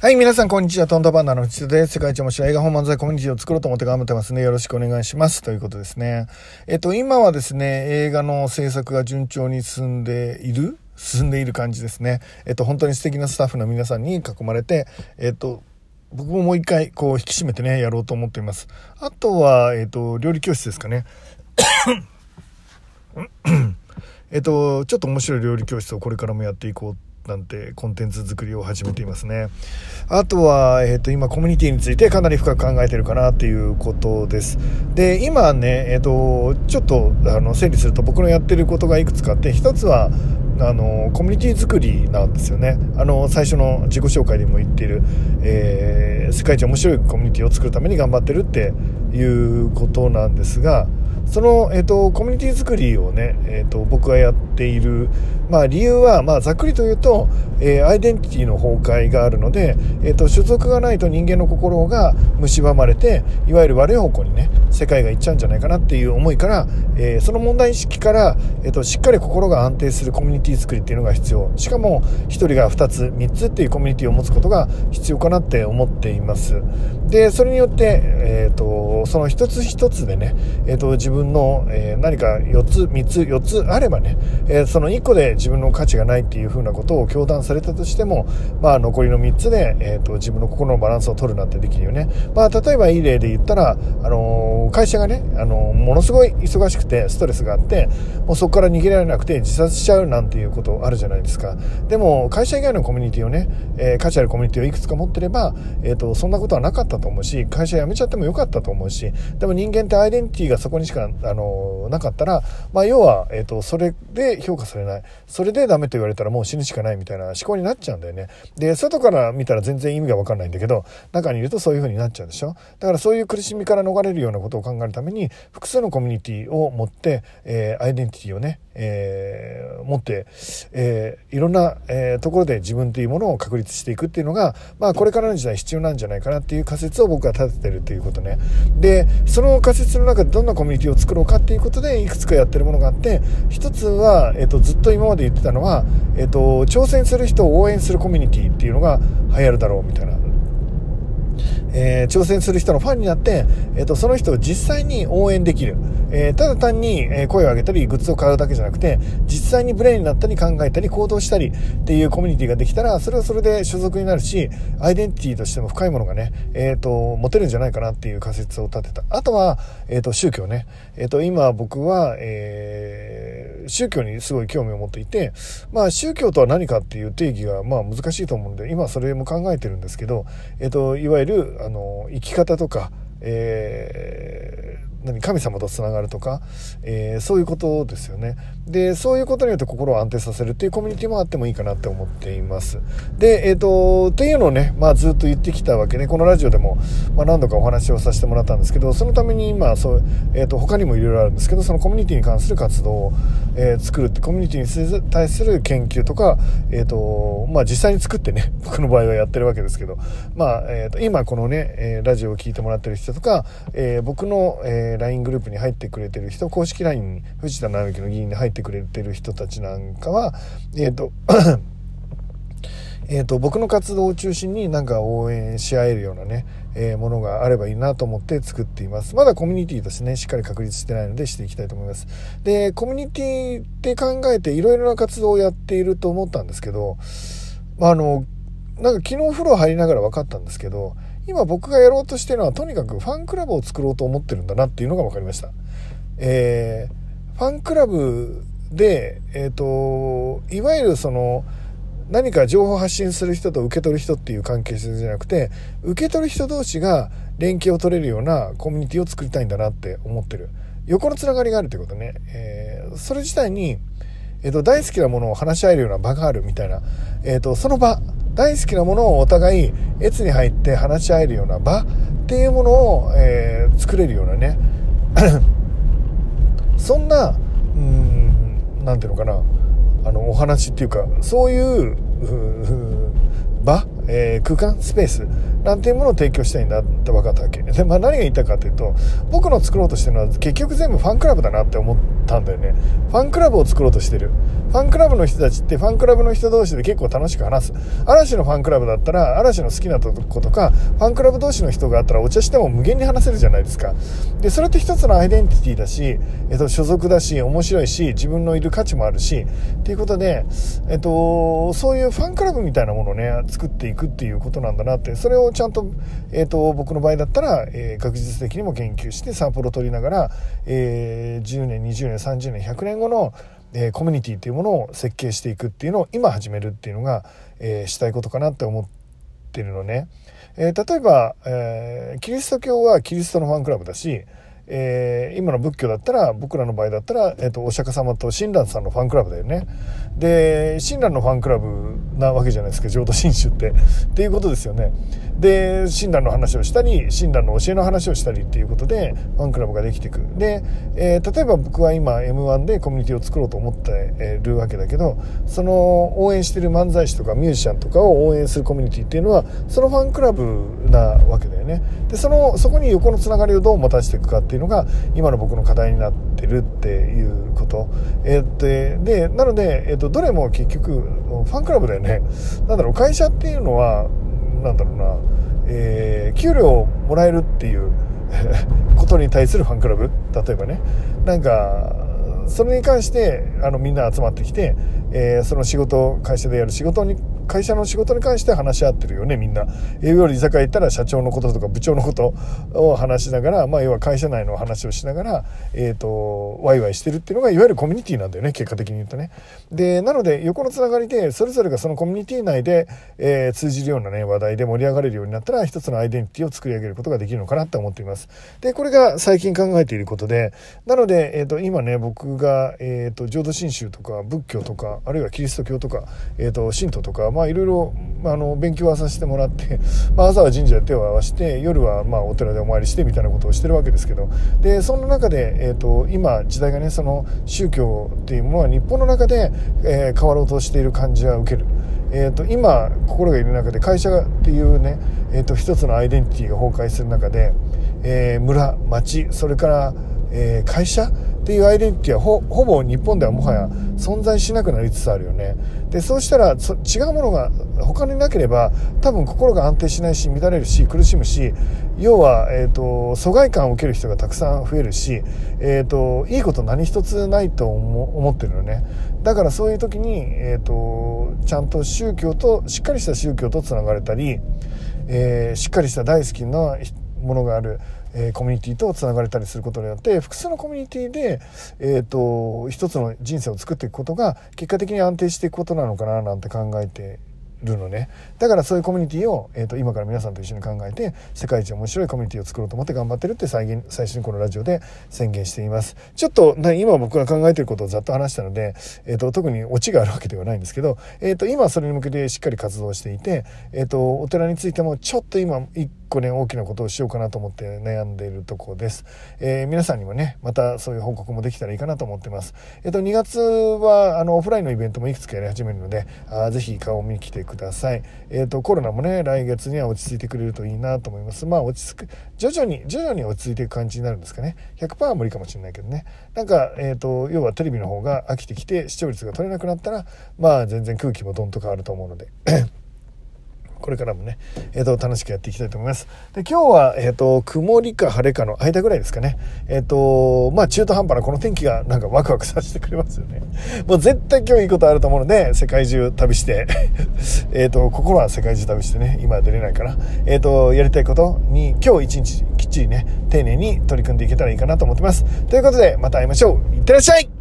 はい、皆さん、こんにちは。トントバンダの内田です。世界一面白い映画本漫才コミュニティを作ろうと思って頑張ってますね。よろしくお願いします。ということですね。えっと、今はですね、映画の制作が順調に進んでいる？進んでいる感じですね。えっと、本当に素敵なスタッフの皆さんに囲まれて、えっと、僕ももう一回、こう、引き締めてね、やろうと思っています。あとは、えっと、料理教室ですかね。えっと、ちょっと面白い料理教室をこれからもやっていこうなんてコンテンツ作りを始めていますね。あとは、えっ、ー、と、今コミュニティについてかなり深く考えてるかなっていうことです。で、今ね、えっ、ー、と、ちょっと、あの、整理すると僕のやってることがいくつかあって、一つは、あのコミュニティ作りなんですよねあの最初の自己紹介でも言っている、えー、世界一面白いコミュニティを作るために頑張ってるっていうことなんですがその、えーと、コミュニティ作りをね、えーと、僕がやっている、まあ、理由は、まあ、ざっくりと言うと、えー、アイデンティティの崩壊があるので、えーと、所属がないと人間の心が蝕まれていわゆる悪い方向にね世界がいっちゃうんじゃないかなっていう思いから、えー、その問題意識から、えー、としっかり心が安定するコミュニティ作りっていうのが必要。しかも1人が2つ3つっていうコミュニティを持つことが必要かなって思っています。でそれによって、えー、とその一つ一つでね、えー、と自分の、えー、何か4つ3つ4つあればね、えー、その1個で自分の価値がないっていうふうなことを強断されたとしても、まあ、残りの3つで、えーと、自分の心のバランスを取るなんてできるよね、まあ、例えばいい例で言ったら、あのー、会社がね、あのー、ものすごい忙しくてストレスがあってもうそこから逃げられなくて自殺しちゃうなんていうことあるじゃないですか。でも会社以外のコミュニティをね、え、価値あるコミュニティをいくつか持ってれば、えーと、そんなことはなかったと思うし会社辞めちゃってもよかったと思うしでも人間ってアイデンティティがそこにしかあのなかったら、まあ、要は、えーと、それで評価されない。それでダメと言われたらもう死ぬしかないみたいな思考になっちゃうんだよね。で外から見たら全然意味が分かんないんだけど中にいるとそういう風になっちゃうでしょ。だからそういう苦しみから逃れるようなことを考えるために複数のコミュニティを持って、えー、アイデンティティをね、えー、持って、えー、いろんな、えー、ところで自分というものを確立していくっていうのが、まあ、これからの時代必要なんじゃないかなっていう仮説を僕は立ててるということね。でその仮説の中でどんなコミュニティを作ろうかっていうことでいくつかやってるものがあって一つは、えーと、ずっと今まで言ってたのは、えーと挑戦する人を応援するコミュニティっていうのが流行るだろうみたいなえー、挑戦する人のファンになって、えーと、その人を実際に応援できる、えー、ただ単に、え声を上げたりグッズを買うだけじゃなくて実際にブレーンになったり考えたり行動したりっていうコミュニティができたらそれはそれで所属になるしアイデンティティとしても深いものがね、えーと、持てるんじゃないかなっていう仮説を立てた。あとは、えーと、宗教ね、えー、と今僕は、えー、宗教にすごい興味を持っていてまあ宗教とは何かっていう定義がまあ難しいと思うんで今それも考えてるんですけど、えっ、といわゆるあの生き方とか、えー、何神様とつながるとか、えー、そういうことですよね。でそういうことによって心を安定させるっていうコミュニティもあってもいいかなって思っています。でえっ、ー、とっていうのをね、まあ、ずっと言ってきたわけでこのラジオでも、まあ、何度かお話をさせてもらったんですけどそのために今そう、えーと、他にもいろいろあるんですけどそのコミュニティに関する活動を、えー、作るってコミュニティに対する研究とか、えーとまあ、実際に作ってね 僕の場合はやってるわけですけど、まあえーと、今このね、えラジオを聴いてもらってる人とか、えー、僕の、えー、LINE グループに入ってくれてる人公式 LINE 藤田直之の議員に入ってくれてる人たちなんかはえっ、ー、とえーと、僕の活動を中心になんか応援し合えるようなね、えー、ものがあればいいなと思って作っています。まだコミュニティとしてね、しっかり確立してないのでしていきたいと思います。で、コミュニティって考えていろいろな活動をやっていると思ったんですけど、まあの、なんか昨日風呂入りながら分かったんですけど、今僕がやろうとしてるのはとにかくファンクラブを作ろうと思ってるんだなっていうのが分かりました。えー、ファンクラブで、えっ、ー、と、いわゆるその、何か情報発信する人と受け取る人っていう関係性じゃなくて、受け取る人同士が連携を取れるようなコミュニティを作りたいんだなって思ってる。横のつながりがあるってことね。えー、それ自体に、えっ、と、大好きなものを話し合えるような場があるみたいな、えっ、と、その場、大好きなものをお互い越に入って話し合えるような場っていうものを、えー、作れるようなね。そんなうん何ていうのかな。あのお話っていうかそういう場えー、空間スペースなんていうものを提供したいんだって分かったわけ。で、まあ、何が言いたかというと僕の作ろうとしてるのは結局全部ファンクラブだなって思ったんだよね。ファンクラブを作ろうとしてる。ファンクラブの人たちってファンクラブの人同士で結構楽しく話す。嵐のファンクラブだったら嵐の好きなとことかファンクラブ同士の人があったらお茶しても無限に話せるじゃないですか。でそれって一つのアイデンティティだし、えっと、所属だし面白いし自分のいる価値もあるしっていうことで、えっと、そういうファンクラブみたいなものをね作っていく。くっていうことなんだなってそれをちゃんと、えっと、僕の場合だったら、えー、学術的にも研究してサンプルを取りながら、えー、10年20年30年100年後のえー、コミュニティっていうものを設計していくっていうのを今始めるっていうのが、えー、したいことかなって思ってるのね。えー、例えば、えキリスト教はキリストのファンクラブだし、えー、今の仏教だったら、僕らの場合だったら、えっ、ー、と、お釈迦様と親鸞さんのファンクラブだよね。で、親鸞のファンクラブなわけじゃないですか、浄土真宗って。っていうことですよね。で、親鸞の話をしたり、親鸞の教えの話をしたりっていうことで、ファンクラブができていく。で、えー、例えば僕は今 M1 でコミュニティを作ろうと思ってるわけだけど、その応援してる漫才師とかミュージシャンとかを応援するコミュニティっていうのは、そのファンクラブなわけだよね。で、その、そこに横のつながりをどう持たせていくかっていうのが今の僕の課題になってるっていうこと。えー、で、なので、えっ、ー、と、どれも結局、ファンクラブだよね。なんだろう、会社っていうのは、なんだろうな、えー、給料をもらえるっていう ことに対するファンクラブ？例えばね。なんか、それに関してあのみんな集まってきて、えー、その仕事会社でやる仕事に会社の仕事に関して話し合ってるよねみんな。え要は居酒屋行ったら社長のこととか部長のことを話しながら、まあ、要は会社内の話をしながら、え、ー、とワイワイしてるっていうのがいわゆるコミュニティなんだよね結果的に言うとね。でなので横のつながりでそれぞれがそのコミュニティ内で、えー、通じるようなね話題で盛り上がれるようになったら一つのアイデンティティを作り上げることができるのかなって思っています。でこれが最近考えていることでなので、えーと、今ね僕が、えーと、浄土真宗とか仏教とかあるいはキリスト教とか、えーと、神道とかまあまあいろいろあの勉強はさせてもらって、まあ、朝は神社で手を合わせて夜はまあお寺でお参りしてみたいなことをしてるわけですけどでその中で、えー、と今時代がねその宗教っていうものは日本の中で、えー、変わろうとしている感じは受ける。えーと、今心がいる中で会社っていうね、えーと、一つのアイデンティティが崩壊する中で、えー、村町それから、えー、会社っていうアイデンティティはほほぼ日本ではもはや存在しなくなりつつあるよね。で、そうしたらそ違うものが他になければ多分心が安定しないし乱れるし苦しむし、要は、え、ー、と、疎外感を受ける人がたくさん増えるし、え、ー、と、いいこと何一つないと思ってるのね。だからそういう時に、え、ー、と、ちゃんと宗教と、しっかりした宗教とつながれたり、えしっかりした大好きなものがある。えー、コミュニティとつながれたりすることによって複数のコミュニティで、えーと、一つの人生を作っていくことが結果的に安定していくことなのかななんて考えてるのねだからそういうコミュニティを、えーと、今から皆さんと一緒に考えて世界一面白いコミュニティを作ろうと思って頑張ってるって最最初にこのラジオで宣言していますちょっと今僕が考えてることをざっと話したので、えーと、特にオチがあるわけではないんですけど、えー、と今それに向けてしっかり活動していて、えー、とお寺についてもちょっと今一個ね大きなことをしようかなと思って悩んでいるとこです、えー、皆さんにもねまたそういう報告もできたらいいかなと思ってます。えっ、と2月はあのオフラインのイベントもいくつかやり始めるのであぜひ顔を見に来てください。えっ、とコロナもね来月には落ち着いてくれるといいなと思います。まあ落ち着く徐々に徐々に落ち着いていく感じになるんですかね。100%は無理かもしれないけどね。なんかえっ、と要はテレビの方が飽きてきて視聴率が取れなくなったらまあ全然空気もどんと変わると思うので。これからもね、えっ、ー、と、楽しくやっていきたいと思います。で、今日は、えっ、ー、と、曇りか晴れかの間ぐらいですかね。えっ、ー、と、まあ、中途半端なこの天気がなんかワクワクさせてくれますよね。もう絶対今日いいことあると思うので、世界中旅して えっと、心は世界中旅してね、今は出れないかな。えっ、と、やりたいことに今日一日きっちりね、丁寧に取り組んでいけたらいいかなと思ってます。ということで、また会いましょう。いってらっしゃい